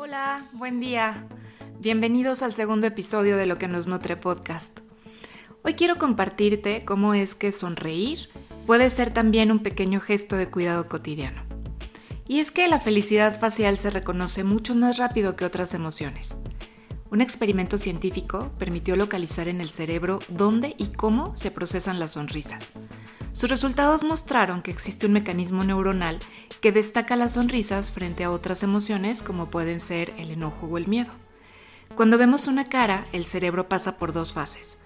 Hola, buen día. Bienvenidos al segundo episodio de Lo que nos nutre podcast. Hoy quiero compartirte cómo es que sonreír puede ser también un pequeño gesto de cuidado cotidiano. Y es que la felicidad facial se reconoce mucho más rápido que otras emociones. Un experimento científico permitió localizar en el cerebro dónde y cómo se procesan las sonrisas. Sus resultados mostraron que existe un mecanismo neuronal que destaca las sonrisas frente a otras emociones como pueden ser el enojo o el miedo. Cuando vemos una cara, el cerebro pasa por dos fases.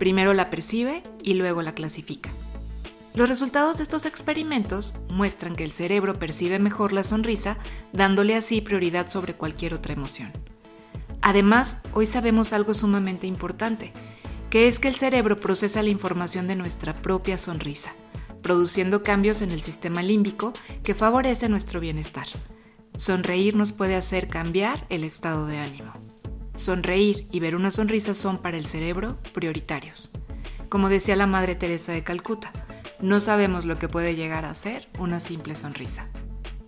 Primero la percibe y luego la clasifica. Los resultados de estos experimentos muestran que el cerebro percibe mejor la sonrisa, dándole así prioridad sobre cualquier otra emoción. Además, hoy sabemos algo sumamente importante, que es que el cerebro procesa la información de nuestra propia sonrisa, produciendo cambios en el sistema límbico que favorece nuestro bienestar. Sonreír nos puede hacer cambiar el estado de ánimo. Sonreír y ver una sonrisa son para el cerebro prioritarios. Como decía la Madre Teresa de Calcuta, no sabemos lo que puede llegar a ser una simple sonrisa.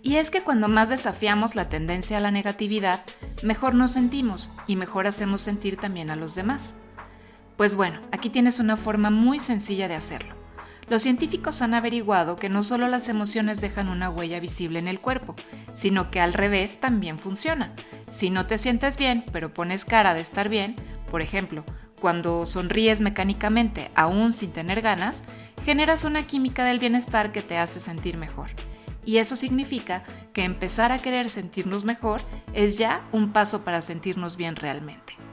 Y es que cuando más desafiamos la tendencia a la negatividad, mejor nos sentimos y mejor hacemos sentir también a los demás. Pues bueno, aquí tienes una forma muy sencilla de hacerlo. Los científicos han averiguado que no solo las emociones dejan una huella visible en el cuerpo, sino que al revés también funciona. Si no te sientes bien, pero pones cara de estar bien, por ejemplo, cuando sonríes mecánicamente aún sin tener ganas, generas una química del bienestar que te hace sentir mejor. Y eso significa que empezar a querer sentirnos mejor es ya un paso para sentirnos bien realmente.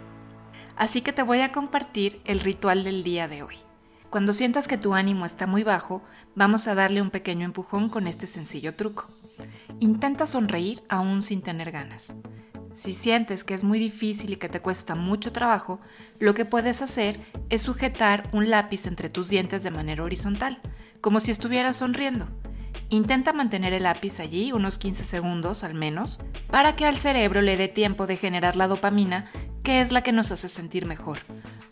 Así que te voy a compartir el ritual del día de hoy. Cuando sientas que tu ánimo está muy bajo, vamos a darle un pequeño empujón con este sencillo truco. Intenta sonreír aún sin tener ganas. Si sientes que es muy difícil y que te cuesta mucho trabajo, lo que puedes hacer es sujetar un lápiz entre tus dientes de manera horizontal, como si estuvieras sonriendo. Intenta mantener el lápiz allí unos 15 segundos al menos, para que al cerebro le dé tiempo de generar la dopamina que es la que nos hace sentir mejor.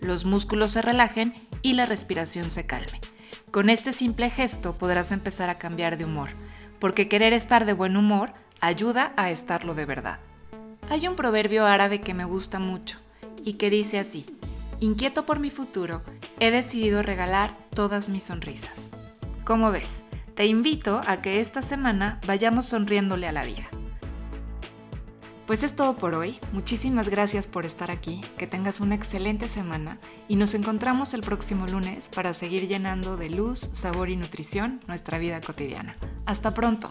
Los músculos se relajen y la respiración se calme. Con este simple gesto podrás empezar a cambiar de humor, porque querer estar de buen humor ayuda a estarlo de verdad. Hay un proverbio árabe que me gusta mucho y que dice así, inquieto por mi futuro, he decidido regalar todas mis sonrisas. ¿Cómo ves? Te invito a que esta semana vayamos sonriéndole a la vida. Pues es todo por hoy. Muchísimas gracias por estar aquí. Que tengas una excelente semana y nos encontramos el próximo lunes para seguir llenando de luz, sabor y nutrición nuestra vida cotidiana. Hasta pronto.